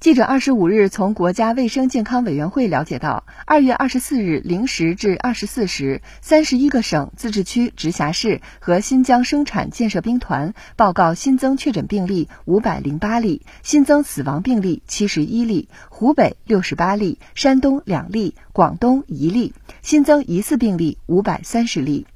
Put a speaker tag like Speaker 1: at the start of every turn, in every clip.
Speaker 1: 记者二十五日从国家卫生健康委员会了解到，二月二十四日零时至二十四时，三十一个省、自治区、直辖市和新疆生产建设兵团报告新增确诊病例五百零八例，新增死亡病例七十一例，湖北六十八例，山东两例，广东一例，新增疑似病例五百三十例。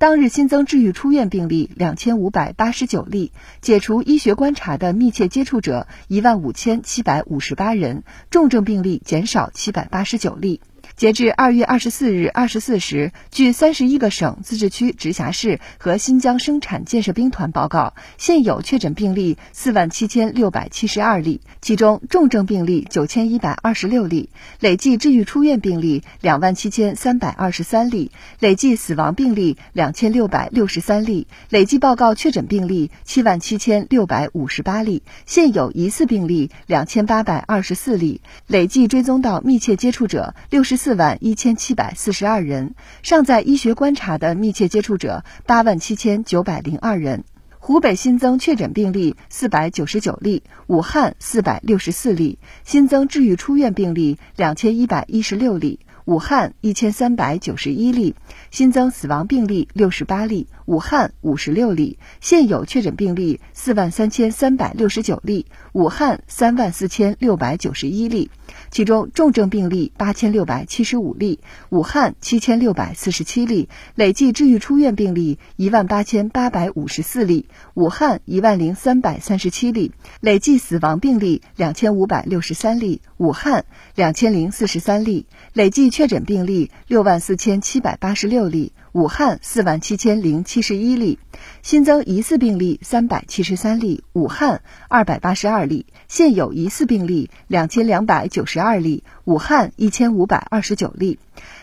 Speaker 1: 当日新增治愈出院病例两千五百八十九例，解除医学观察的密切接触者一万五千七百五十八人，重症病例减少七百八十九例。截至二月二十四日二十四时，据三十一个省、自治区、直辖市和新疆生产建设兵团报告，现有确诊病例四万七千六百七十二例，其中重症病例九千一百二十六例，累计治愈出院病例两万七千三百二十三例，累计死亡病例两千六百六十三例，累计报告确诊病例七万七千六百五十八例，现有疑似病例两千八百二十四例，累计追踪到密切接触者六十四。四万一千七百四十二人，尚在医学观察的密切接触者八万七千九百零二人。湖北新增确诊病例四百九十九例，武汉四百六十四例，新增治愈出院病例两千一百一十六例。武汉一千三百九十一例新增死亡病例六十八例，武汉五十六例，现有确诊病例四万三千三百六十九例，武汉三万四千六百九十一例，其中重症病例八千六百七十五例，武汉七千六百四十七例，累计治愈出院病例一万八千八百五十四例，武汉一万零三百三十七例，累计死亡病例两千五百六十三例，武汉两千零四十三例，累计。确诊病例六万四千七百八十六例，武汉四万七千零七十一例，新增疑似病例三百七十三例，武汉二百八十二例，现有疑似病例两千两百九十二例，武汉一千五百二十九例，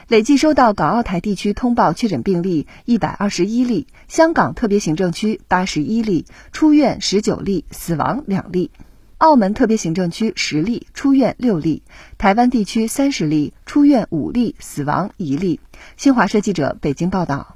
Speaker 1: 累计收到港澳台地区通报确诊病例一百二十一例，香港特别行政区八十一例，出院十九例，死亡两例。澳门特别行政区十例出院六例，台湾地区三十例出院五例，死亡一例。新华社记者北京报道。